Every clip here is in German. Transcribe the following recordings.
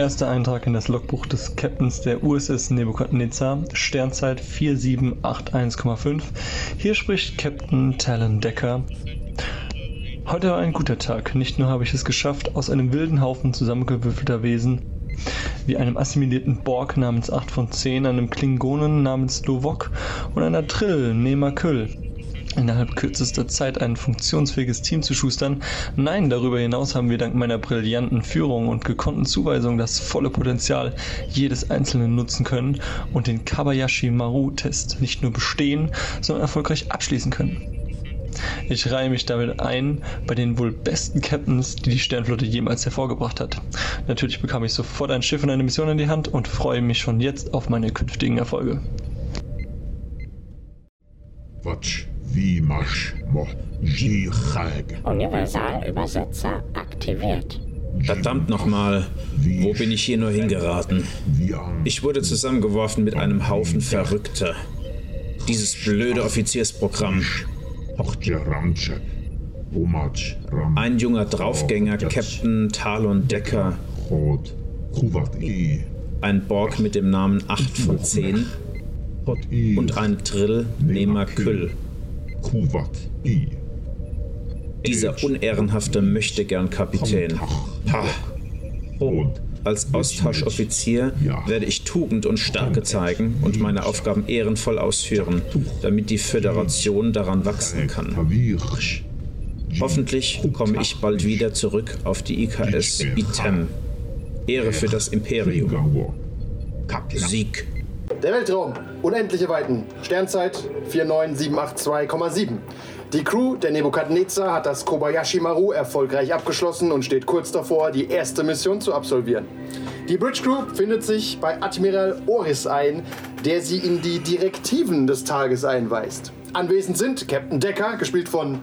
Erster Eintrag in das Logbuch des Captains der USS Nebukadnezar, Sternzeit 4781,5. Hier spricht Captain Talon Decker. Heute war ein guter Tag. Nicht nur habe ich es geschafft, aus einem wilden Haufen zusammengewürfelter Wesen, wie einem assimilierten Borg namens 8 von 10, einem Klingonen namens Lovok und einer Trill, Nema Küll, innerhalb kürzester Zeit ein funktionsfähiges Team zu schustern. Nein, darüber hinaus haben wir dank meiner brillanten Führung und gekonnten Zuweisung das volle Potenzial jedes Einzelnen nutzen können und den Kabayashi Maru-Test nicht nur bestehen, sondern erfolgreich abschließen können. Ich reihe mich damit ein bei den wohl besten Captains, die die Sternflotte jemals hervorgebracht hat. Natürlich bekam ich sofort ein Schiff und eine Mission in die Hand und freue mich schon jetzt auf meine künftigen Erfolge. Watch wie masch mo Jihag. Universalübersetzer aktiviert. Verdammt nochmal, wo bin ich hier nur hingeraten? Ich wurde zusammengeworfen mit einem Haufen Verrückter. Dieses blöde Offiziersprogramm. Ein junger Draufgänger, Captain Talon Decker. Ein Borg mit dem Namen 8 von 10. Und ein Trill, Nema Küll. Dieser unehrenhafte Möchtegern-Kapitän. Pah. Oh, als Austauschoffizier werde ich Tugend und Stärke zeigen und meine Aufgaben ehrenvoll ausführen, damit die Föderation daran wachsen kann. Hoffentlich komme ich bald wieder zurück auf die IKS Item. Ehre für das Imperium. Sieg. Der Weltraum, unendliche Weiten, Sternzeit 49782,7. Die Crew der Nebukadnezar hat das Kobayashi Maru erfolgreich abgeschlossen und steht kurz davor, die erste Mission zu absolvieren. Die Bridge Crew findet sich bei Admiral Oris ein, der sie in die Direktiven des Tages einweist. Anwesend sind Captain Decker, gespielt von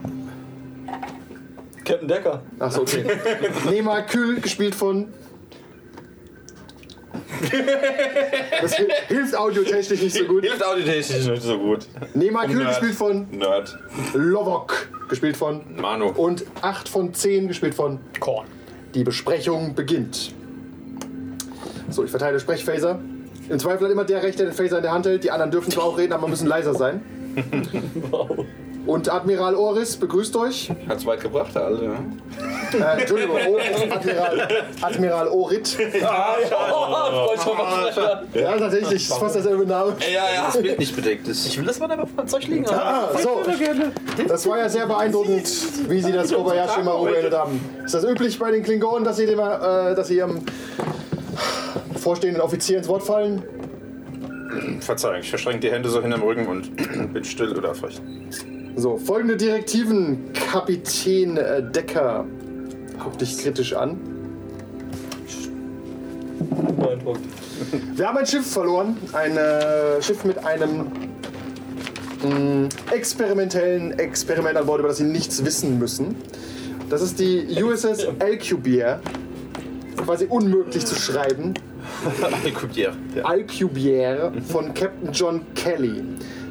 Captain Decker. Achso, okay. Nema Kühl, gespielt von Das hilft audiotechnisch nicht so gut. Hilft audiotechnisch nicht so gut. Nema Kühl, Nerd. gespielt von Nerd. Lovok, gespielt von Manu. Und 8 von 10, gespielt von Korn. Die Besprechung beginnt. So, ich verteile Sprechphaser. Im Zweifel hat immer der Recht, der den Phaser in der Hand hält. Die anderen dürfen zwar auch reden, aber müssen leiser sein. Und Admiral Oris begrüßt euch. Hat's weit gebracht, der Alte. Ne? Äh, Entschuldigung, o Admiral, Admiral Orit. Ja, tatsächlich, das ist fast derselbe Name. Ja, ja, das Bild nicht bedeckt ist. Ich will das mal einfach von Zeug liegen. Ah, so. Das war ja sehr beeindruckend, wie Sie das Kobayashi Maru beendet haben. Ist das üblich bei den Klingonen, dass Sie, dem, äh, dass Sie Ihrem vorstehenden Offizier ins Wort fallen? Verzeihung, ich verschränke die Hände so hinterm Rücken und bin still oder frech. So, folgende Direktiven, Kapitän äh, Decker. Guck dich kritisch an. Beeindruckt. Wir haben ein Schiff verloren. Ein äh, Schiff mit einem mh, experimentellen Experiment an Bord, über das Sie nichts wissen müssen. Das ist die USS Alcubierre. Quasi unmöglich zu schreiben. Alcubierre. Alcubierre von Captain John Kelly.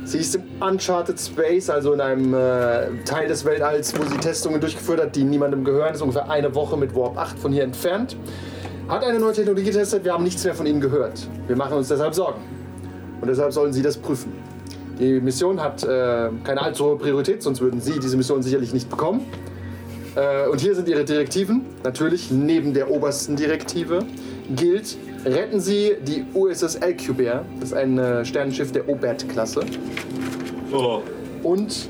Sie ist im Uncharted Space, also in einem äh, Teil des Weltalls, wo sie Testungen durchgeführt hat, die niemandem gehören. Ist ungefähr eine Woche mit Warp 8 von hier entfernt. Hat eine neue Technologie getestet, wir haben nichts mehr von ihnen gehört. Wir machen uns deshalb Sorgen. Und deshalb sollen sie das prüfen. Die Mission hat äh, keine allzu hohe Priorität, sonst würden Sie diese Mission sicherlich nicht bekommen. Äh, und hier sind Ihre Direktiven. Natürlich neben der obersten Direktive gilt, retten Sie die USS Alcubierre. Das ist ein äh, Sternenschiff der Obert-Klasse. Oh. Und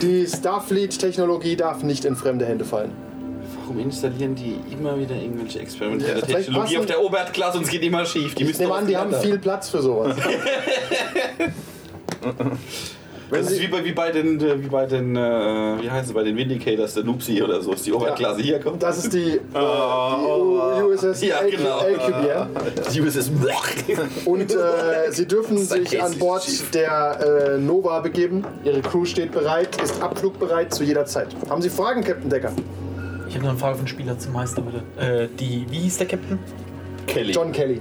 die Starfleet-Technologie darf nicht in fremde Hände fallen. Warum installieren die immer wieder irgendwelche experimentelle Ja, Technologie auf der Obert-Klasse und es geht immer schief? Die Ich müssen nehme an, die haben viel Platz für sowas. Das ist wie bei, wie bei den, äh, wie bei den, äh, wie heißt es, bei den Vindicators, der Noopsie oder so, ist die Oberklasse hier kommt. Das ist die, die U- USS Ja, genau. Alcubierre. Die USS Und äh, sie dürfen sich an Bord der äh, Nova begeben. Ihre Crew steht bereit, ist abflugbereit zu jeder Zeit. Haben Sie Fragen, Captain Decker? Ich habe noch eine Frage von Spieler zum Meister, bitte. Äh, die, wie hieß der Captain? Kelly. John Kelly.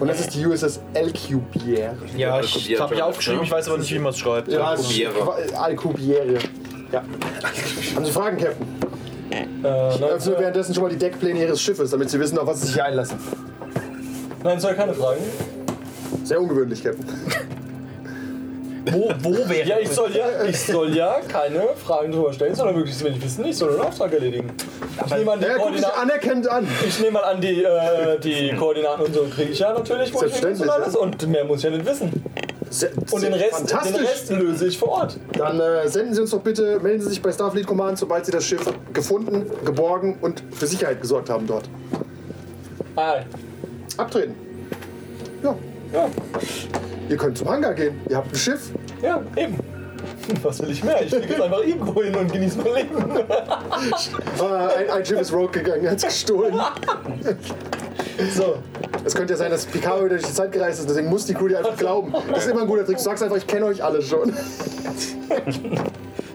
Und das ist die USS Alcubierre. Ja, ich ich habe mich aufgeschrieben, ich weiß aber nicht, wie man es schreibt. Ja, Qua- Alcubierre. Ja. Haben Sie Fragen, Captain? Äh, Ich nein, öffne währenddessen schon mal die Deckpläne Ihres Schiffes, damit Sie wissen, auf was Sie sich hier einlassen. nein, Sir, keine Fragen. Sehr ungewöhnlich, Captain. Wo, wo wäre Ja, ich soll ja, ich soll ja keine Fragen drüber stellen, sondern möglichst wenig wissen. Ich soll einen Auftrag erledigen. Ich nehme an, die Ja, guck dich Koordinaten. anerkennend an. Ich nehme mal an, die, äh, die Koordinaten und so kriege ich ja natürlich, wo ich hin muss und Selbstverständlich, alles. Und mehr muss ich ja nicht wissen. Sehr, Und den Rest, den fantastisch. Rest löse ich vor Ort. Dann äh, senden Sie uns doch bitte, melden Sie sich bei Starfleet Command, sobald Sie das Schiff gefunden, geborgen und für Sicherheit gesorgt haben dort. Ah, Abtreten. Ja, ja, ihr könnt zum Hangar gehen. Ihr habt ein Schiff. ja, eben. Was will ich mehr? Ich fliege jetzt einfach irgendwo hin und genieße mein Leben. Äh, ein, ein Schiff ist rogue gegangen, er hat es gestohlen. so. Es könnte ja sein, dass Picard durch die Zeit gereist ist, deswegen muss die Crew dir einfach glauben. Das ist immer ein guter Trick. Du sagst einfach, ich kenne euch alle schon.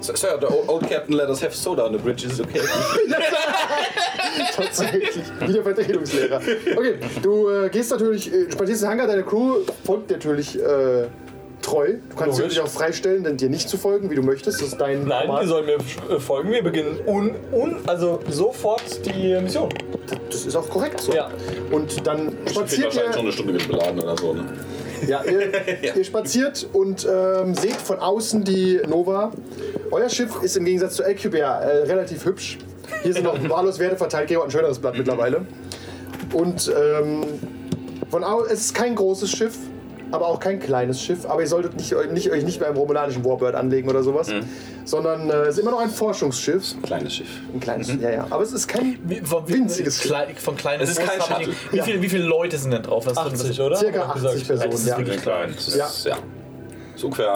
Sir, the old, old captain let us have soda on the bridge, is it okay? Tatsächlich. Wieder Vertretungslehrer. Okay, du äh, gehst natürlich, äh, spazierst den Hangar, deine Crew folgt natürlich äh, treu. Du kannst sie Logisch. natürlich auch freistellen, denn dir nicht zu folgen, wie du möchtest. Das ist dein Nein, Command. die sollen mir äh, folgen. Wir beginnen un, un, also sofort die Mission. Das ist auch korrekt so. Ja. Und dann spaziert wahrscheinlich schon ihr, eine Stunde mit beladen oder so, ne? Ja, ihr, ihr spaziert und ähm, seht von außen die Nova. Euer Schiff ist im Gegensatz zu LQBR äh, relativ hübsch. Hier sind noch wahllos Werte verteilt. Geo hat ein schöneres Blatt mittlerweile. Und ähm, von au es ist kein großes Schiff, aber auch kein kleines Schiff. Aber ihr solltet nicht, nicht, euch nicht beim romulanischen Warbird anlegen oder sowas, sondern äh, es ist immer noch ein Forschungsschiff. Kleines Schiff. Ein kleines, ja, ja. Aber es ist kein Wie, von, winziges Schiff. Klei, von kleinen Es ist kein Shuttle. Wie, viele, wie viele Leute sind denn drauf? Was 80, oder? Circa Hab ich gesagt. 80 Personen, Das ist ja. wirklich Klein. Das Ja. ist, ja. So ungefähr,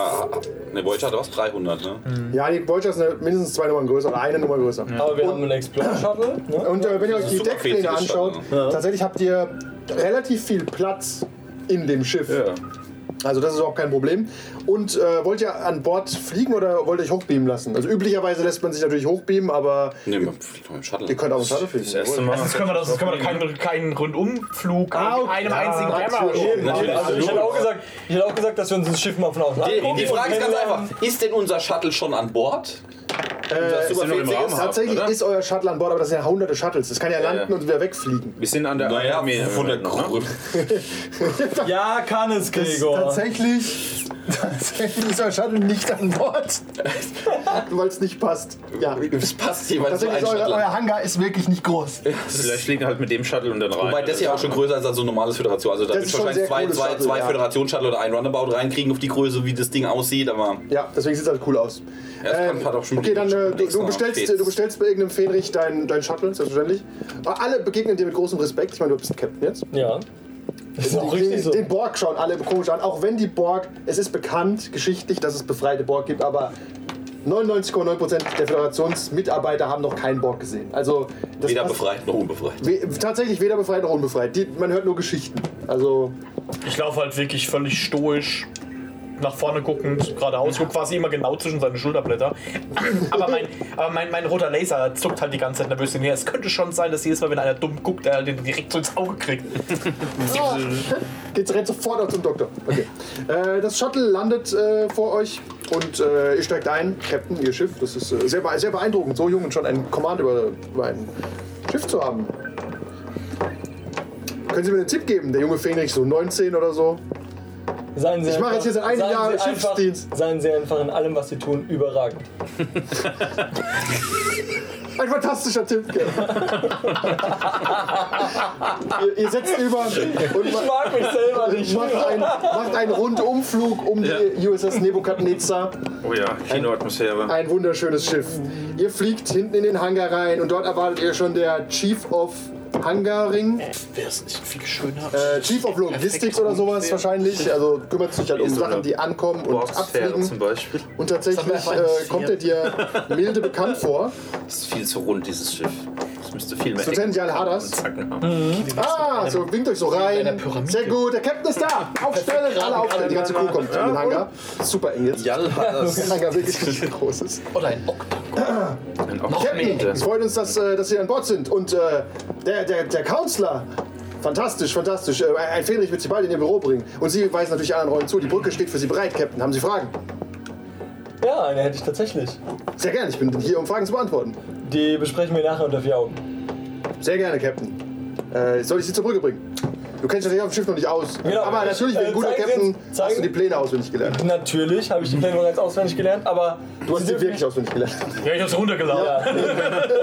ne, Voyager hat was? 300, ne? Ja, die Voyager ist eine, mindestens zwei Nummern größer oder eine Nummer größer. Aber wir haben einen Explorer Shuttle. Ne? Und äh, wenn ihr euch die Deckpläne anschaut, Shuttle, tatsächlich habt ihr relativ viel Platz in dem Schiff. Ja. Also das ist überhaupt kein Problem. Und äh, wollt ihr an Bord fliegen oder wollt ihr euch hochbeamen lassen? Also üblicherweise lässt man sich natürlich hochbeamen, aber Ne, mit fliegt mit dem Shuttle. ihr könnt auch im Shuttle fliegen. Das erste Mal. Also das können wir, das, das können wir doch keinen, keinen Rundumflug Ah, mit okay. einem Ja, einzigen Eben, natürlich. Also ich hätte, auch gesagt, ich hätte auch gesagt, dass wir uns das Schiff mal von außen Die, die Frage ist ganz einfach: Ist denn unser Shuttle schon an Bord? Äh? Raum haben. tatsächlich oder? ist euer Shuttle an Bord, aber das sind ja hunderte Shuttles. Das kann ja landen ja. und wieder wegfliegen. Wir sind an der Naja, von der. Ja, kann es, Gregor. Tatsächlich, tatsächlich ist euer Shuttle nicht an Bord. Weil es nicht passt. Ja. Das passt jeweils so ein euer, Shuttle. euer Hangar ist wirklich nicht groß. Vielleicht fliegen halt mit dem Shuttle und dann rein. Wobei das ja auch schon größer ist als so ein normales Föderation. Also da Das wird ist schon wahrscheinlich sehr zwei, cooles zwei, Shuttle, zwei ja. Föderation-Shuttle oder ein Runabout reinkriegen auf die Größe, wie das Ding aussieht, aber Ja, deswegen sieht es halt cool aus. Ja, das kann- hat auch schon okay, dann äh, du, du, bestellst, du bestellst bei irgendeinem Fähnrich dein, dein Shuttle, selbstverständlich. Aber alle begegnen dir mit großem Respekt. Ich meine, du bist ein Captain jetzt. Ja. Das ist auch Den, richtig so. den Borg schauen alle komisch an. Auch wenn die Borg, es ist bekannt, geschichtlich, dass es befreite Borg gibt, aber 99,9% der Föderationsmitarbeiter haben noch keinen Borg gesehen. Also das weder passt- befreit noch unbefreit. We tatsächlich weder befreit noch unbefreit. Die, man hört nur Geschichten. Also Ich laufe halt wirklich völlig stoisch nach vorne guckend, geradeaus, guck quasi immer genau zwischen seine Schulterblätter. Aber mein, aber mein, mein roter Laser zuckt halt die ganze Zeit nervös hinher. Es könnte schon sein, dass jedes Mal, wenn einer dumm guckt, er den direkt so ins Auge kriegt. Geht's rennt sofort auch zum Doktor. Okay. Äh, das Shuttle landet äh, vor euch und äh, ihr steigt ein, Captain, ihr Schiff. Das ist äh, sehr, sehr beeindruckend, so jung und schon ein Command über, über ein Schiff zu haben. Können Sie mir einen Tipp geben? Der junge Fähnrich, so 19 oder so? Seien Sie Ich mache jetzt hier seit einem Jahr Sie einfach- Schiffsdienst. Seien Sie einfach in allem, was Sie tun, überragend. Ein fantastischer Tipp, Gell? ihr, ihr setzt über und Ich mag mich selber nicht. macht, ein, macht einen Rundumflug um die USS Nebukadnezar. Oh ja, Kinoatmosphäre. Ein wunderschönes Schiff. Ihr fliegt hinten in den Hangar rein und dort erwartet ihr schon der Chief of Hangaring. Wäre es nicht viel schöner? Äh, Chief of Logistics oder sowas wahrscheinlich. Also kümmert sich halt um Sachen, die ankommen und abfliegen. zum Beispiel. Und tatsächlich äh, kommt er dir milde bekannt vor. Das ist viel zu rund, dieses Schiff. Das müsste viel mehr und Zacken haben. Ah, so winkt euch so rein. Sehr gut, der Captain ist da. Aufstellen, alle aufstellen. Die ganze Crew kommt in den Hangar. Super eng jetzt. Jall hat Der das. Hangar wirklich richtig groß ist. Oder ein Oktagon. Ein Captain, Oktometer. es freut uns, dass, äh, dass Sie an Bord sind. Und äh, der, der, der Counselor, fantastisch, fantastisch. Äh, ein Fähnrich wird Sie bald in Ihr Büro bringen. Und Sie weisen natürlich anderen Rollen zu. Die Brücke steht für Sie bereit, Captain. Haben Sie Fragen? Ja, eine hätte ich tatsächlich. Sehr gerne, ich bin hier, um Fragen zu beantworten. Die besprechen wir nachher unter vier Augen. Sehr gerne, Captain. Äh, soll ich Sie zur Brücke bringen? Du kennst dich auf dem Schiff noch nicht aus. Genau. Aber natürlich, wie Äh, ein guter Sie Captain, hast du die Pläne auswendig gelernt. Natürlich habe ich die Pläne bereits auswendig gelernt, aber Du hast sie wirklich auswendig gelernt. Ja, ich hab's runtergeladen.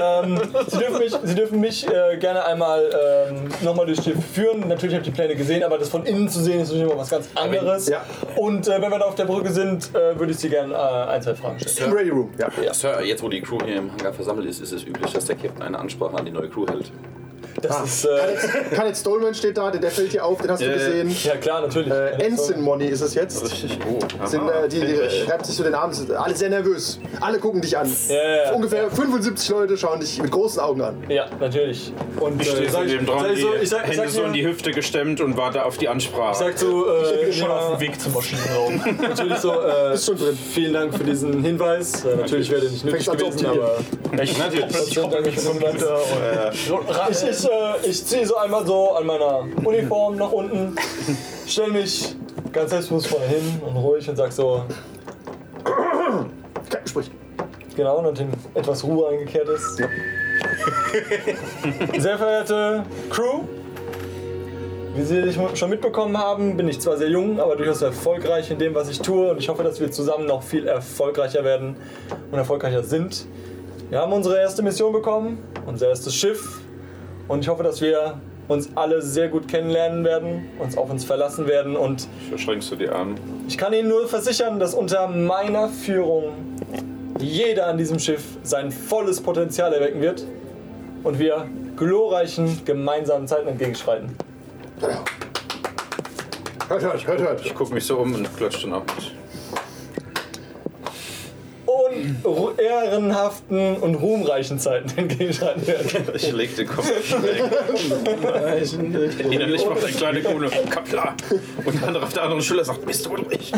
ähm, Sie dürfen mich, Sie dürfen mich äh, gerne einmal ähm, nochmal durchs Schiff führen. Natürlich habe ich die Pläne gesehen, aber das von innen zu sehen ist natürlich immer was ganz anderes. Ja. Und äh, wenn wir da auf der Brücke sind, äh, würde ich Sie gerne äh, ein, zwei Fragen stellen. Im Ready Room, ja. Sir, jetzt wo die Crew hier im Hangar versammelt ist, ist es üblich, dass der Captain eine Ansprache an die neue Crew hält. Das ist. Äh, Kenneth Stolman steht da, der, der fällt hier auf, den hast du ja. gesehen. ja, klar, natürlich. Äh, Ensign Money ist es jetzt. Richtig. Oh, Sind, äh, die, die schreibt sich so den Namen, sind alle sehr nervös. Alle gucken dich an. Ja, ja, ja. Ungefähr 75 Leute schauen dich mit großen Augen an. Ja, natürlich. Und Ich stehe sag so neben dran, sag die so, ich sag, ich Hände sag so in die Hüfte gestemmt und warte auf die Ansprache. ich sag so, äh, Ich schon auf dem Weg zum Maschinenraum. natürlich so, äh, Bist schon drin. vielen Dank für diesen Hinweis. Äh, natürlich wäre der nicht nötig gewesen, aber Ich, Natürlich. ich mich zum Computer und ich, ich, äh, ich ziehe so einmal so an meiner Uniform nach unten, stell mich ganz selbstbewusst vorne hin und ruhig und sag so, Sprich. genau, nachdem etwas Ruhe eingekehrt ist. Sehr verehrte Crew, wie Sie schon mitbekommen haben, bin ich zwar sehr jung, aber durchaus erfolgreich in dem, was ich tue und ich hoffe, dass wir zusammen noch viel erfolgreicher werden und erfolgreicher sind. Wir haben unsere erste Mission bekommen, unser erstes Schiff und ich hoffe, dass wir uns alle sehr gut kennenlernen werden, uns auf uns verlassen werden und Verschränkst du die Arme? ich kann Ihnen nur versichern, dass unter meiner Führung jeder an diesem Schiff sein volles Potenzial erwecken wird und wir glorreichen gemeinsamen Zeiten entgegenschreiten. Hört, hört, hört, hört. Ich gucke mich so um und klatsche dann auch ru- ehrenhaften und ruhmreichen Zeiten entgegenschreiten werden. Ich leg den Kopf schräg. Innerlich macht ein kleiner Kuhle. Kapla. Und der andere auf der anderen Schulter sagt, bist du ruhig?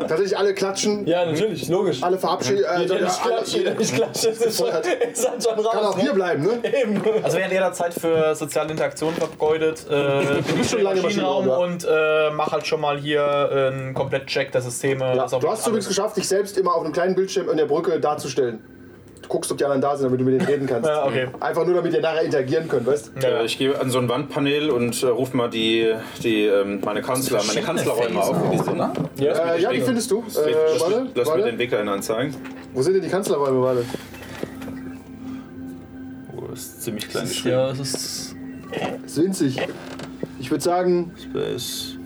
Tatsächlich alle klatschen, Ja, natürlich, logisch. alle verabschieden. Äh, Ich alle, klatsche, ich klatsche, es ist schon, ist halt schon raus. kann auch ne? hier bleiben, ne? Eben. Also während jeder Zeit für soziale Interaktion vergeudet, äh, bin ich schon lange im Maschinenraum und äh, mach halt schon mal hier äh, einen Komplett-Check der Systeme. Ja, du hast es übrigens geschafft, dich selbst immer auf einem kleinen Bildschirm in der Brücke darzustellen. Du guckst, ob die anderen da sind, damit du mit denen reden kannst. Ja, okay. Einfach nur, damit ihr nachher interagieren könnt, weißt du? Ja. Ich gehe an so ein Wandpanel und äh, rufe mal die, die, ähm, meine Kanzler, meine Kanzlerräume auf. Wie die sind. Äh, ja, die findest du. Lass, Äh, lass, warte, lass mir den warte. Weg dahin anzeigen. Wo sind denn die Kanzlerräume, warte? Oh, das ist ziemlich klein geschrieben. Ja, es ist. Ist winzig. Ich würde sagen, Space.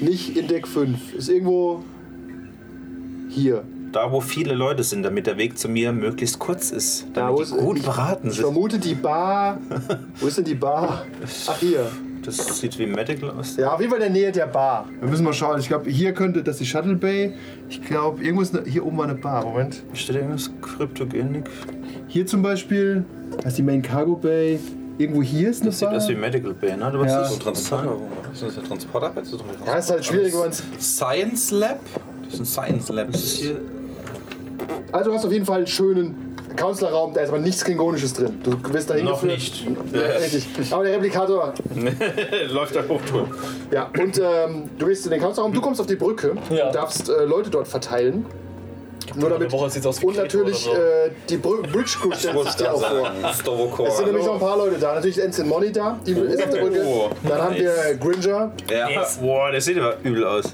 nicht in Deck 5. Ist irgendwo hier. Da, wo viele Leute sind, damit der Weg zu mir möglichst kurz ist. Da, Damit wo die ist- gut ich- beraten Ich sind. vermute die Bar. Wo ist denn die Bar? Ach, hier. Das sieht wie Medical aus. Ja, auf jeden Fall in der Nähe der Bar. Wir müssen mal schauen. Ich glaube, hier könnte das die Shuttle Bay. Ich glaube, irgendwo ist eine, hier oben war eine Bar. Moment. Steht irgendwas Kryptogenik? Hier zum Beispiel. Das ist die Main Cargo Bay. Irgendwo hier ist eine Das sieht Bar. aus wie Medical Bay, ne? Du Ja. So ein Transporter. Ist das der Transporter? Ja, ist halt schwierig, wenn Science Lab? Das ist ein Science Lab. Das ist hier. Also, du hast auf jeden Fall einen schönen Kanzlerraum. Da ist aber nichts Klingonisches drin. Du wirst da Noch hingeführt. nicht. Ja, richtig. Aber der Replikator. Läuft der Hochtour. Ja, und ähm, du gehst in den Kanzlerraum. Du kommst auf die Brücke. Ja. Du darfst äh, Leute dort verteilen. Nur damit. Woche sieht's aus wie Und natürlich oder so. äh, die Br Bridge Crew stellt sich dir auch vor. Stovokor. Es sind nämlich noch ein paar Leute da. Natürlich ist Ensign Money da, die ist auf der Brücke. Oh, Dann haben wir Gringer. Ja. Boah, der sieht aber übel aus.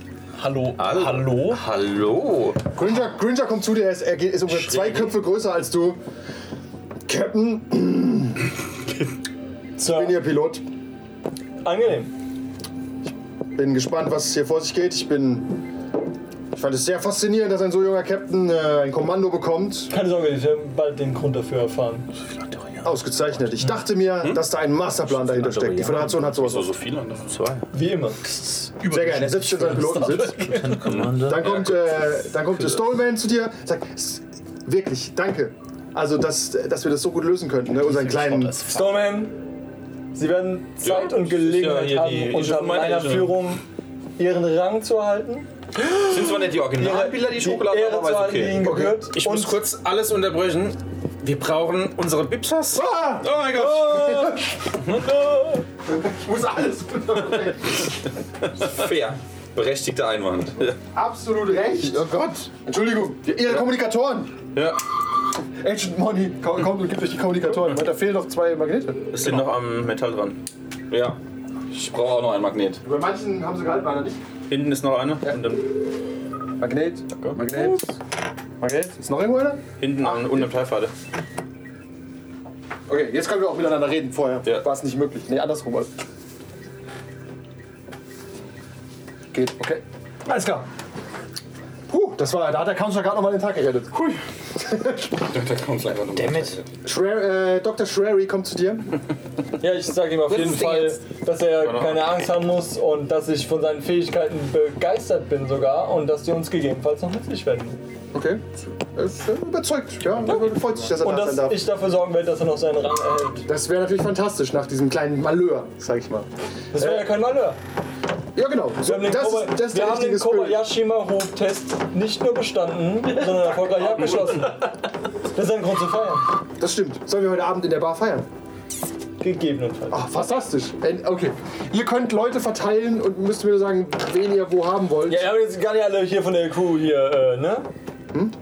Hallo. Hallo. Hallo? Hallo. Gringer, Gringer kommt zu dir, er ist, er geht- ist ungefähr zwei Köpfe größer als du. Captain, So, bin Ihr Pilot. angenehm. Bin gespannt, was hier vor sich geht. Ich bin. Ich fand es sehr faszinierend, dass ein so junger Captain äh, ein Kommando bekommt. Keine Sorge, ich werde bald den Grund dafür erfahren. Ausgezeichnet. Ich dachte mir, dass da ein Masterplan dahinter steckt. Die Föderation hat sowas. So, so viele andere. Zwei. Wie immer. Sehr gerne. Er sich in seinen Pilotensitz. Dann kommt, äh, dann kommt der Stolman zu dir, sagt, "S- wirklich, danke. Also, dass, dass wir das so gut lösen könnten, ne? unseren kleinen. Storman, Sie werden Zeit und Ja, Gelegenheit hier die- haben, unter meiner. Führung Ihren Rang zu erhalten. Sind zwar nicht die Originalbilder, die Schokolade, Ehre aber ist die okay. Gebührt. Ich muss Und- kurz alles unterbrechen. Wir brauchen unsere Bipsas. Ah! Oh mein Gott. Ich muss alles. Fair. Berechtigter Einwand. Absolut recht. Oh Gott. Entschuldigung. Ihre Kommunikatoren. Ja. Agent Money ko- kommt und gibt euch die Kommunikatoren. Da fehlen noch zwei Magnete. Es sind noch am Metall dran. Ja. Ich brauche auch noch ein Magnet. Bei manchen haben sie gehalten, bei anderen nicht. Hinten ist noch einer. Und dann Magnet. Magnet. Magnet. Ist noch irgendwo einer? hinten an, unten am Teilpfade. Okay, jetzt können wir auch miteinander reden. Vorher Ja. war es nicht möglich. Nee, andersrum. Also. Geht, okay. Alles klar. Puh, das war, da hat der Counselor gerade nochmal den Tag gerettet. Hui. Da kommt einfach noch. Dammit. Schrer, äh, Dr. Shrary kommt zu dir. Ja, ich sage ihm auf jeden Fall, dass er keine Angst haben muss und dass ich von seinen Fähigkeiten begeistert bin sogar und dass die uns gegebenenfalls noch nützlich werden. Okay. Er ist äh, überzeugt. Ja, er freut sich, dass er Und da sein dass darf. ich dafür sorgen werde, dass er noch seinen Rang erhält. Das wäre natürlich fantastisch nach diesem kleinen Malheur, sag ich mal. Das wäre ja kein Malheur. Ja, genau. So, Wir haben den, das, Koba- ist, das ist wir der haben den richtige Spirit. Kobayashi Maru-Test nicht nur bestanden, sondern erfolgreich abgeschlossen. Das ist ein Grund zu feiern. Das stimmt. Sollen wir heute Abend in der Bar feiern? Gegebenenfalls. Ach, fantastisch. Äh, Okay. Ihr könnt Leute verteilen und müsst mir nur sagen, wen ihr wo haben wollt. Ja, wir haben jetzt gar nicht alle hier von der Crew hier, äh, ne?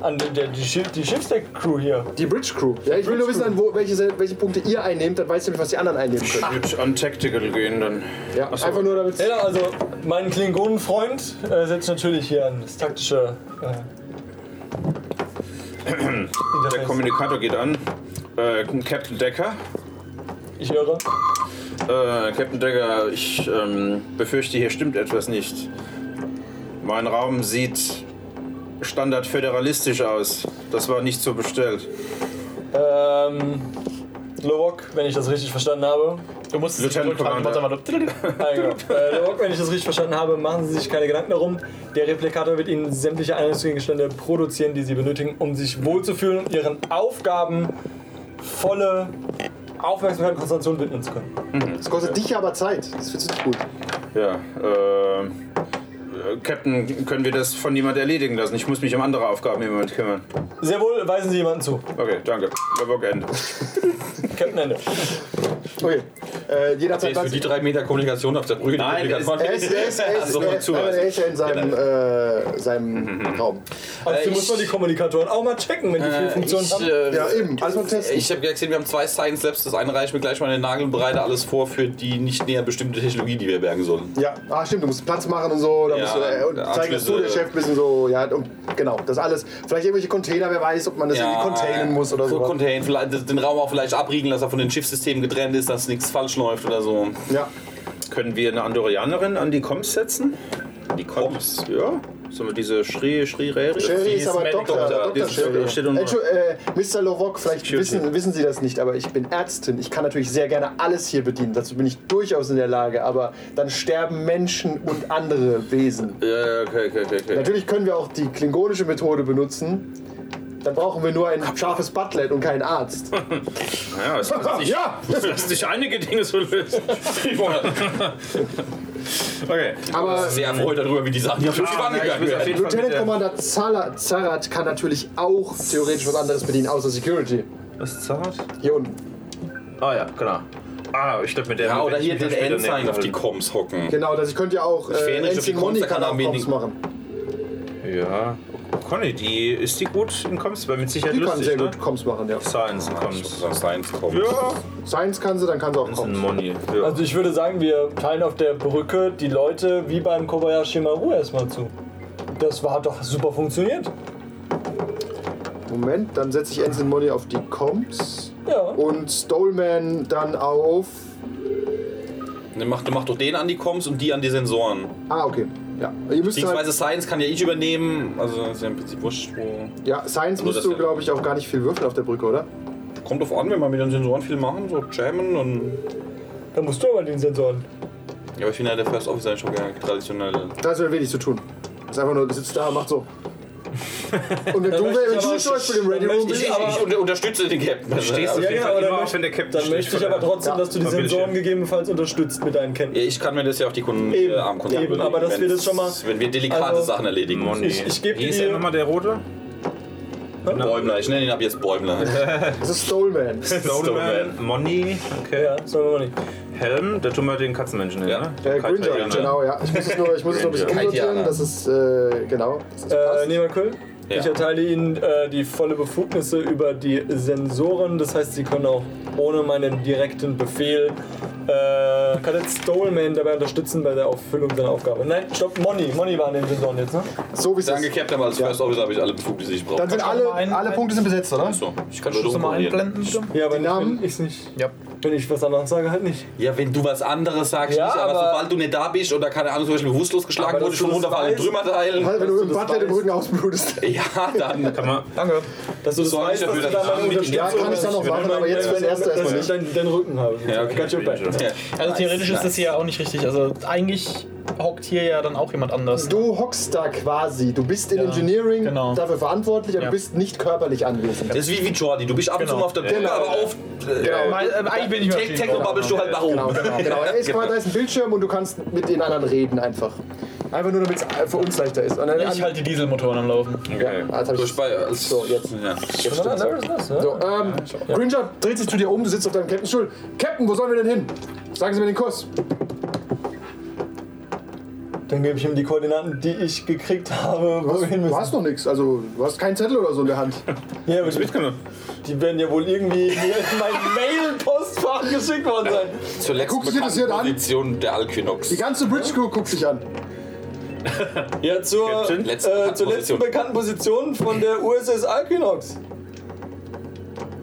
An der, der, die, Schiff, die Schiffsdeck-Crew hier. Die Bridge Crew. Ja, ich will nur wissen, an wo, welche, welche Punkte ihr einnehmt, dann weiß ich nämlich, was die anderen einnehmen können. Ich würde an Tactical gehen dann. Ja, einfach nur damit. Ja, also mein Klingonenfreund äh, setzt natürlich hier an das taktische. Äh, Der. Kommunikator geht an. Äh, Captain Decker. Ich höre. Äh, Captain Decker, ich ähm, befürchte, hier stimmt etwas nicht. Mein Raum sieht standardföderalistisch aus. Das war nicht so bestellt. Ähm, Lovok, wenn ich das richtig verstanden habe. Du musst es Lieutenant. Commander. Warte mal. Ah, genau. äh, Lovok, wenn ich das richtig verstanden habe, machen Sie sich keine Gedanken darum. Der Replikator wird Ihnen sämtliche Einrichtungsgegenstände produzieren, die Sie benötigen, um sich wohlzufühlen und Ihren Aufgaben volle Aufmerksamkeit und Konzentration widmen zu können. Das kostet dich aber Zeit. Das findest du nicht gut. Ja, äh, Captain, können wir das von jemand erledigen lassen? Ich muss mich um andere Aufgaben im Moment kümmern. Sehr wohl, weisen Sie jemanden zu. Okay, danke. Lobok Ende. Captain Ende. Okay. Äh, jederzeit Ist für die drei Meter Kommunikation auf der Brücke Nein, Er ist, er ist, er ist, Also, er mal ist, zu, er also. ist ja in seinem, äh, seinem Raum. Also Äh, muss ich- man die Kommunikatoren auch mal checken, wenn die viel Funktionen haben. Ja, eben. Alles mal testen. Ich habe gesehen, wir haben zwei Science Labs. Das eine reicht mir gleich mal in den Nagel und bereite alles vor für die nicht näher bestimmte Technologie, die wir bergen sollen. Ja, ah, stimmt, du musst Platz machen und so. Da Ja, du, äh, und dass du der Anschlüsse. Chef bist und so. Ja, und genau, das alles. Vielleicht irgendwelche Container, wer weiß, ob man das irgendwie containen muss oder so. Contain, vielleicht den Raum auch vielleicht abriegeln, dass er von den Schiffssystemen getrennt ist, dass nichts falsch läuft oder so. Ja. Können wir eine Andorianerin an die Comms setzen? Die Comms? Ja. Sollen wir diese Schrie, Schrie, Rere? Sherry ist aber Medical Doktor, Sherry. ist- steht äh, Mr. Lovok, vielleicht wissen, wissen Sie das nicht, aber ich bin Ärztin. Ich kann natürlich sehr gerne alles hier bedienen. Dazu bin ich durchaus in der Lage. Aber dann sterben Menschen und andere Wesen. Ja, ja, okay, okay, okay. Natürlich können wir auch die klingonische Methode benutzen. Dann brauchen wir nur ein scharfes Butlet und keinen Arzt. Ja, es lässt sich, Ja. es lässt sich einige Dinge so lösen. okay. Aber Sehr erfreut darüber, wie die Sachen hier auf dem Schiff Ah, nein, ich angegangen werden. Lieutenant der- Commander Zala- Zarat kann natürlich auch theoretisch was anderes bedienen, außer Security. Was ist zart? Hier unten. Ah ja, genau. Ah, ich glaube mit der. Ja, oder hier den Ensign auf die. Comms hocken. Genau, das ich könnte ja auch äh, fähre nicht auf die Ensign er Comms wenig- machen. Ja, Conny, die ist die gut in Comms? Weil mit Sicherheit Die kann lustig, sehr ne? gut Comms machen, ja. Science in Comms. Science kommt. Ja, Science kann sie, dann kann sie auch das ist ein Comms. Money. Ja. Also ich würde sagen, wir teilen auf der Brücke die Leute wie beim Kobayashi Maru erstmal zu. Das war hat doch super funktioniert. Moment, dann setze ich Ensign Money auf die Comms Ja. und Stolman dann auf. Dann mach, mach doch den an die Comms und die an die Sensoren. Ah, okay. Ja. Ihr müsst Beziehungsweise halt, Science kann ja ich übernehmen. Also ist ja im Prinzip wurscht. Wo ja, Science Nur musst du, glaube ich, auch gar nicht viel würfeln auf der Brücke, oder? Kommt drauf an, wenn wir mit den Sensoren viel machen, so jammen und. Da musst du aber den Sensoren. Ja, aber ich finde ja, der First Officer ist schon traditionell. Da ist ja wenig zu tun. Ist einfach nur, sitzt da, macht so. Und wenn du, wenn ich du zum Beispiel im Ready dann Room bist, ich aber- Ich unter, unterstütze den Captain. Also, Stehst du Ja, auf jeden ja, Fall aber auf, möchte- wenn der Captain Dann möchte ich aber trotzdem, Ja. dass du die. Sensoren gegebenenfalls unterstützt mit deinen Ja, Kenntnissen. ich kann mir das ja auf die Kunden Eben, äh, Armkontakt eben, aber dass wir das schon mal- Wenn wir delikate also- Sachen erledigen. Money. Ich- ich geb Wie ist dir- der nochmal der rote? Bäumler, ich nenne ihn ab jetzt Bäumler. das ist Stolman. Stoneman. Money. Okay. Ja, mal nicht. Helm, da tun wir den Katzenmenschen hin, Ja. ne? Äh, Gringer, Kaitianer. genau, ja. Ich muss es nur, ich muss es nur ein bisschen umsortieren. Das ist, äh, genau. Das ist Äh, passt. Nemakül, Ja. ich erteile Ihnen äh, die volle Befugnisse über die Sensoren. Das heißt, Sie können auch ohne meinen direkten Befehl äh, Kadett Stolman dabei unterstützen bei der Erfüllung seiner Aufgabe. Nein, stopp, Money. Money war an den Sensoren jetzt, ne? so wie es Danke, ist. Captain, aber als First Officer habe ich alle Befugnisse, die ich brauche. Dann sind alle, alle Punkte sind besetzt, oder? So, ich kann das mal einblenden? Ja, aber Namen? wenn ich nicht. Ja. Wenn ich was anderes sage, halt nicht. Ja, wenn du was anderes sagst, Ja, nicht, aber, aber- sobald du nicht da bist oder keine Ahnung, zum Beispiel bewusstlos geschlagen wurde, schon runterfallen, weißt- Trümmerteilen. Halt, wenn du im Butler den. Rücken ausblutest. Ja, dann. Kann man. Danke. Dass du das weißt, dafür, dass dass da ich meine mit- Ja, kann ich dann noch machen, aber jetzt für den ersten erstmal dass ich nicht. deinen, deinen Rücken habe. Ja, okay. Got your back. Also theoretisch ist das hier auch nicht richtig. Also eigentlich hockt hier ja dann auch jemand anders. Du hockst da quasi. Du bist in Ja, Engineering genau. dafür verantwortlich, aber Ja. du bist nicht körperlich anwesend. Das ist wie, wie Jordi. Du bist ab und zu Genau. mal auf der Brücke, Genau. aber auf. Genau. Mal, äh, eigentlich bin ich Tech- Techno babbelst du halt nach oben. Genau, genau, genau. Er ist quasi, da ist ein Bildschirm und du kannst mit den anderen reden einfach. Einfach nur, damit es für uns leichter ist. Und dann, Ich halte die Dieselmotoren am Laufen. ja, hab Du ich, So, jetzt. Ja. So, ähm, Gringer dreht sich zu dir um, du sitzt auf deinem Captain-Stuhl. Captain, wo sollen wir denn hin? Sagen Sie mir den Kurs. Dann gebe ich ihm die Koordinaten, die ich gekriegt habe, Du hast, wohin du hast noch nichts, also du hast keinen Zettel oder so in der Hand. Ja, aber die, Mitgenommen. die werden ja wohl irgendwie in mein Mail-Postfach geschickt worden sein. Zuletzt Guck dich das hier an. Position der Alquinox. Die ganze Bridge Crew guckt dich an. Ja, zur, Captain? Letzte äh, zur letzten Position. bekannten Position von der USS Alkinox.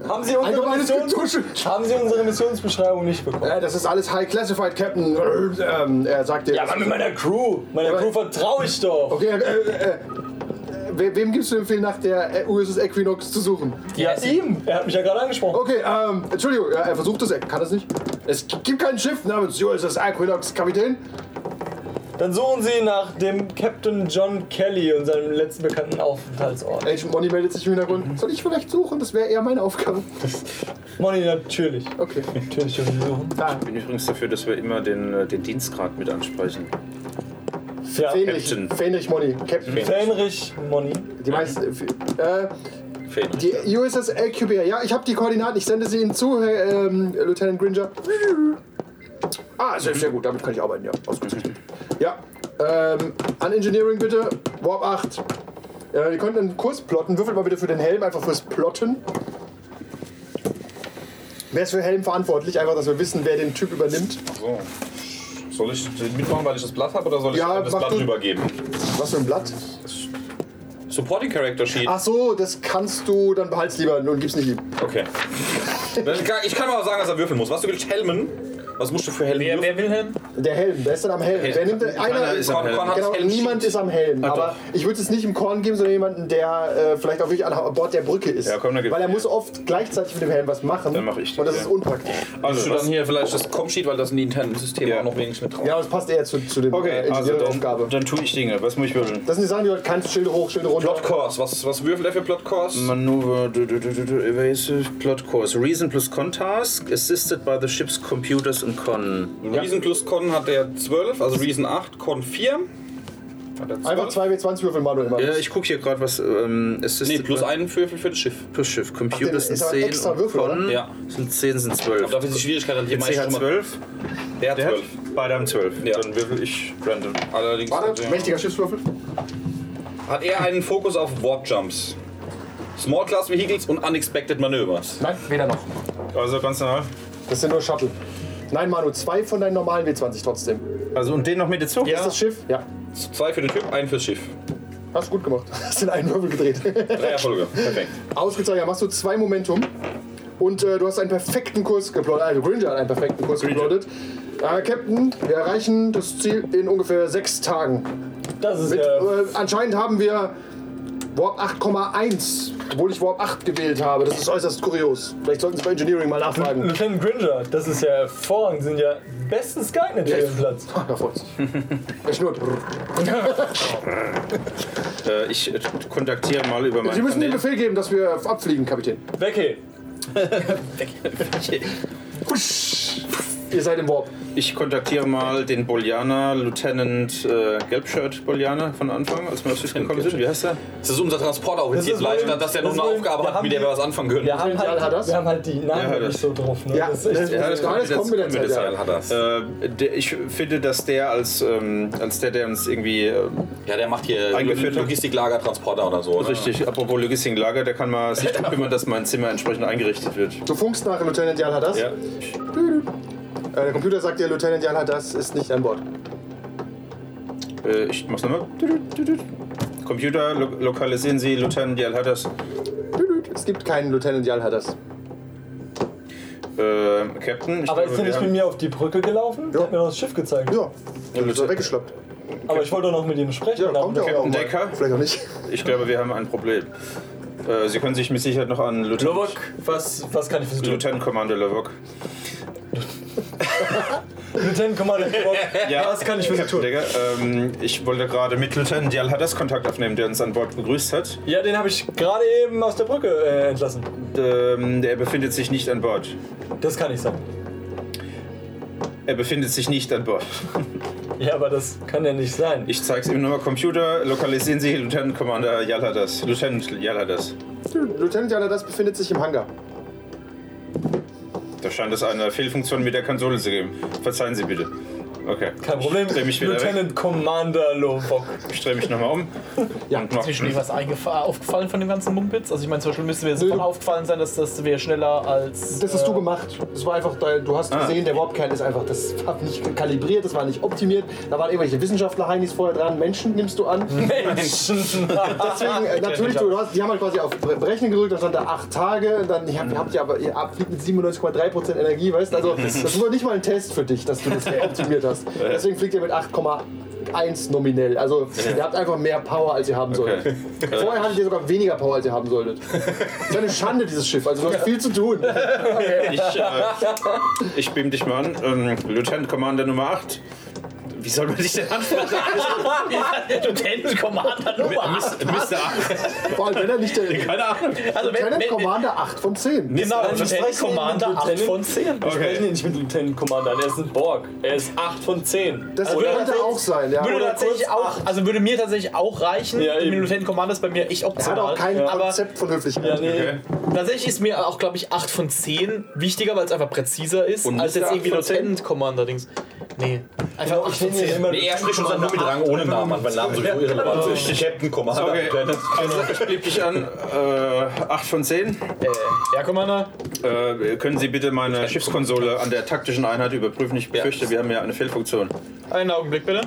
Haben Sie, unsere Allgemeines Missions, Getuschel. haben Sie unsere Missionsbeschreibung nicht bekommen? Äh, das ist alles High Classified, Captain. Ähm, er sagt dir. Ja, aber mit meiner Crew. Meiner aber- Crew vertraue ich doch. Okay, äh, äh, äh, we- wem gibst du den Befehl, nach der äh, USS Equinox zu suchen? Ja, ihm. Er hat mich ja gerade angesprochen. Okay, ähm, Entschuldigung, ja, er versucht es, er kann es nicht. Es gibt kein Schiff namens USS Equinox, Kapitän. Dann suchen Sie nach dem Captain John Kelly und seinem letzten bekannten Aufenthaltsort. Agent Money meldet sich im Hintergrund. Soll ich vielleicht suchen? Das wäre eher meine Aufgabe. Money, natürlich. Okay. Natürlich suchen. Ich bin übrigens dafür, dass wir immer den, äh, den Dienstgrad mit ansprechen. Ja. Fähnrich, Captain. Fähnrich Money. Captain. Fähnrich Money. Die meisten. Äh, Fähnrich. die USS LQB. Ja, ich habe die Koordinaten. Ich sende sie Ihnen zu, Herr ähm, Lieutenant Gringer. Ah, sehr, sehr gut. Damit kann ich arbeiten, ja. Ausgezeichnet. Ja. Ähm, an Engineering bitte. Warp 8. Äh, ihr könnt einen Kurs plotten. Würfelt mal bitte für den Helm, einfach fürs Plotten. Wer ist für Helm verantwortlich? Einfach, dass wir wissen, wer den Typ übernimmt. So. Soll ich den mitmachen, weil ich das Blatt habe, oder soll ich Ja, das mach Blatt du. rübergeben? Was für ein Blatt? Supporting Character Sheet. Ach so, das kannst du, dann behalt's lieber und gib's nicht ihm. Okay. Ich kann- Ich kann mal sagen, dass er würfeln muss. Was du willst, Helmen? Was musst du für Helmen Wer, wer will hin? Der Helm, wer ist denn am Helm? Wer nimmt denn? Einer ist am Helm. Korn Genau, Helm niemand ist am Helm. aber ich würde es nicht im Korn geben, sondern jemanden, der äh, vielleicht auch wirklich an Bord der Brücke ist. Ja, komm, dann Weil er muss oft gleichzeitig mit dem Helm was machen. Dann mach ich das, Und das ja. ist unpraktisch. Also Also, dann was, hier vielleicht das Com-Sheet, weil das in die internen Systeme Ja. auch noch wenig mit drauf. Ja, das passt eher zu, zu dem okay, äh, also dann, dann tue ich Dinge. Was muss ich würfeln? das sind die Sachen, die halt kannst Schilde hoch, Schilde runter. Plot Course. Was, was würfelt er für Plot Course? Manöver, du, du, du, du, du, evasive plot course. Reason plus con task, assisted by the ship's computers and con. Reason plus Con hat der 12, also Reason 8, Con 4. Hat er 12. Einfach 2W20 Würfel Manuel immer. Ja, ich gucke hier gerade, was ähm, assisted Nee, plus einen Würfel für das Schiff. plus Schiff. Computers Ach, der sind ist aber 10 extra und Würfel, con oder? Ja. sind 10, sind 12. Aber dafür ist die Schwierigkeit dann hier Jetzt meist hat schon mal- 12. Der hat Der 12. hat beide haben 12. Ja. Dann würfel ich random. Allerdings. Warte, mächtiger Schiffswürfel. hat er einen Fokus auf Warp Jumps, Small Class Vehicles und Unexpected Manövers. Nein, weder noch. Also ganz normal. Das sind nur Shuttle. Nein, Manu, zwei von deinen normalen W20 trotzdem. Also und den noch mit dazu? Ist das Schiff? Ja. Zwei für den Typ, einen fürs Schiff. Hast du gut gemacht. Hast in einen Wirbel gedreht. Drei Erfolge. Perfekt. Ausgezeichnet. Ja, machst du zwei Momentum. Und äh, du hast einen perfekten Kurs geplottet. Also Gringer hat einen perfekten Kurs geplottet. Äh, Captain, wir erreichen das Ziel in ungefähr sechs Tagen. Das ist Mit, ja. äh, anscheinend haben wir Warp 8,1, obwohl ich Warp 8 gewählt habe. Das ist äußerst kurios. Vielleicht sollten Sie bei Engineering mal nachfragen. Lieutenant Gringer, das ist ja hervorragend, sind ja bestens geeignet für den Platz. Ah, da freut's. Er schnurrt. Äh, ich äh, kontaktiere mal über Sie meinen müssen den. Befehl geben, dass wir abfliegen, Kapitän. Becky, Husch. Ihr seid im Warp. Ich kontaktiere mal den Bolianer, Lieutenant äh, Gelbshirt Bolianer von Anfang, als wir aufs Schiff gekommen sind. Wie heißt der? Das ist unser Transporteroffizier Das ist vielleicht, wohl- dass der noch das eine Aufgabe hat, mit der wir was anfangen können. wir haben, Hat halt, das? wir haben halt die Namen hat nicht das. so drauf. Ne? Ja, das ist das- Ja, das kommt alles mit kommt mit der der Zeit. Teil hat das. Äh, der, ich finde, dass der als, ähm, als der, der uns irgendwie äh, Ja, der macht hier Eingeführt. Logistiklager, Transporter oder so. ne? richtig, apropos Logistik-Lager, der kann mal sich darum kümmern, dass mein Zimmer entsprechend eingerichtet wird. Du funkst nach Lieutenant Jan Hadas. Ja. Äh, der Computer sagt dir, Lieutenant Jan Hadas ist nicht an Bord. Äh, ich mach's nochmal. Computer, lo lokalisieren Sie Lieutenant Jal Hatters. Es gibt keinen Lieutenant Jan Hadas. Äh, Captain. Ich Aber glaube, ist er nicht mit mir auf die Brücke gelaufen? Der hat mir noch das Schiff gezeigt. Ja, dann ist er weggeschleppt. Aber ich wollte doch noch mit ihm sprechen. Ja, kommt ja auch Captain. Decker. Vielleicht auch nicht. Ich glaube, wir haben ein Problem. Äh, Sie können sich mit Sicherheit noch an Lieutenant, Lovok, was, was kann ich für Sie tun? Lieutenant Commander Lovok. Lieutenant Commander Lovok, was kann ich für Sie tun? Decker, ähm, ich wollte gerade mit Lieutenant Jal Hatters Kontakt aufnehmen, der uns an Bord begrüßt hat. Ja, den habe ich gerade eben aus der Brücke äh, entlassen. Ähm, der befindet sich nicht an Bord. Das kann ich sagen. Er befindet sich nicht an Bord. Ja, aber das kann ja nicht sein. Ich zeig's ihm nochmal. Computer, lokalisieren Sie Lieutenant Commander Hatters. Lieutenant Jal Hatters. Lieutenant Jan Hadas befindet sich im Hangar. Da scheint es eine Fehlfunktion mit der Konsole zu geben. Verzeihen Sie bitte. Okay. Kein Problem. Ich mich wieder weg. Lieutenant Commander Lovok. Ich drehe mich nochmal um. Ja, und mach Ist mir schon irgendwas eingefa- aufgefallen von dem ganzen Mumpitz? Also ich meine, zum Beispiel müsste mir sofort aufgefallen sein, dass das wäre schneller als... Das hast äh, du gemacht. Das war einfach, du hast gesehen, der Warpkern ist einfach, das war nicht kalibriert, das war nicht optimiert. Da waren irgendwelche Wissenschaftler-Heinis vorher dran. Menschen nimmst du an. Menschen. Deswegen, äh, natürlich, du, du hast, die haben halt quasi auf Bre- Berechnen gedrückt, da stand da acht Tage. Dann ihr habt, ihr habt ja aber ihr abfliegt mit 97,3% Energie, weißt du? Also, das war nicht mal ein Test für dich, dass du das optimiert hast. Deswegen fliegt ihr mit 8,1 nominell. Also, ihr habt einfach mehr Power, als ihr haben solltet. Vorher hattet ihr sogar weniger Power, als ihr haben solltet. Das ist eine Schande, dieses Schiff. Also, du hast viel zu tun. Ich, äh, ich beam dich mal an. Ähm, Lieutenant Commander Nummer 8. Wie soll man dich denn ansprechen? Lieutenant Commander Nummer 8. Mr. 8. Vor allem, wenn er nicht der Keine Ahnung. Also wenn, Lieutenant wenn, Commander 8 von 10. Genau, Lieutenant Commander mit 8 Lieutenant- von 10. Wir sprechen nicht mit Lieutenant Commander an. Er ist ein Borg. Er ist 8 von 10. Das Oder- könnte auch sein, ja. Würde tatsächlich auch, also würde mir tatsächlich auch reichen. Ja, Mit. Lieutenant Commander ist bei mir echt Er hat optional. auch kein aber Konzept von Höflichkeit. Ja, nee. tatsächlich ist mir auch, glaube ich, 8 von 10 wichtiger, weil es einfach präziser ist, Und als nicht jetzt der irgendwie 8 von 10? Lieutenant Commander Dings. Nee, einfach 8 von 10. Nee, er spricht schon seinen mit Rang ohne Namen an, weil Namen sowieso irrelevant sind. Captain Commander. Okay. Also, ich blieb dich an. Äh, 8 von 10. Äh, ja, Commander. Äh, können Sie bitte meine Schiffskonsole an der taktischen Einheit überprüfen? Ich befürchte, wir haben ja eine Fehlfunktion. Einen Augenblick bitte.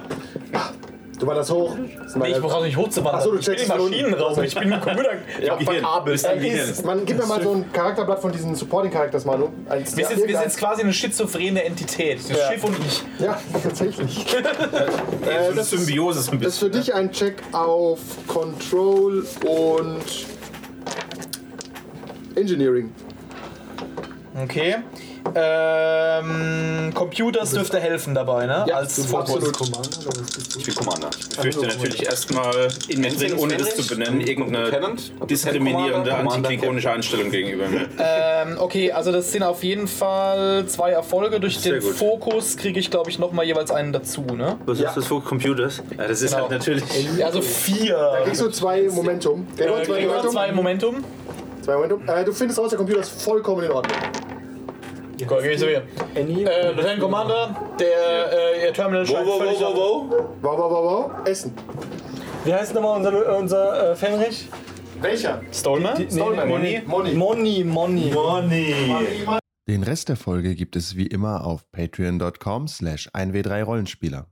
Du das hoch. Das Nee, ich brauche nicht hochzuwandern. Ach so, du ich bin checkst im von unten. Maschinenraum. Ich bin im Computer. Im Gehirn. verkabelt. Man, gib mir mal so ein Charakterblatt von diesen Supporting-Charakters, Manu. Eins, Wir ja, sind, wir sind jetzt quasi eine schizophrene Entität. Das Ja. Schiff und ich. Ja, tatsächlich. eine das ist- Symbiose ist ein Das ist für bisschen. dich ein Check auf Control und Engineering. Okay. Ähm, Computers dürfte helfen dabei, ne? Ja, Als absolut. Ich bin Commander. Ich fürchte natürlich erstmal in mir drin, ohne das zu benennen, irgendeine Lieutenant? diskriminierende Commander? antiklingonische Einstellung gegenüber mir. Ähm, okay, also das sind auf jeden Fall zwei Erfolge. Durch Sehr den gut. Fokus kriege ich, glaube ich, nochmal jeweils einen dazu, ne? Was ist das für Computers? Ja, das ist Genau. halt natürlich. Ja, also vier. Kriegst du zwei Momentum. Genau, zwei Kriegen wir Momentum. zwei Momentum. Zwei Momentum. Äh, du findest raus, der Computer ist vollkommen in Ordnung. Gut, geh ich so hier. Äh, Lieutenant Commander, der äh, ihr Terminal Wo, scheint wo, völlig wo, wo, wo? Wow, wow, wow, wow. Essen. Wie heißt nochmal unser, unser äh, Fenrich? Welcher? Die- nee, Stolman. nee. Moni. Moni, Moni. Money. Den Rest der Folge gibt es wie immer auf patreon.com slash 1w3rollenspieler.